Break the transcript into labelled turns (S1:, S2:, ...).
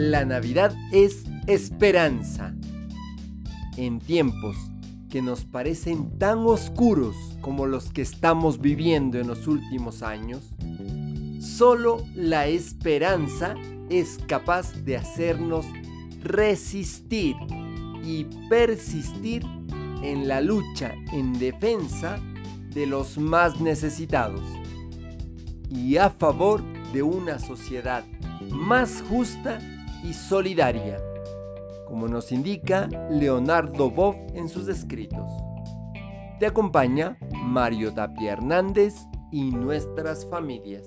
S1: La Navidad es esperanza. En tiempos que nos parecen tan oscuros como los que estamos viviendo en los últimos años, solo la esperanza es capaz de hacernos resistir y persistir en la lucha en defensa de los más necesitados y a favor de una sociedad más justa y solidaria, como nos indica Leonardo Boff en sus escritos. Te acompaña Mario Tapia Hernández y nuestras familias.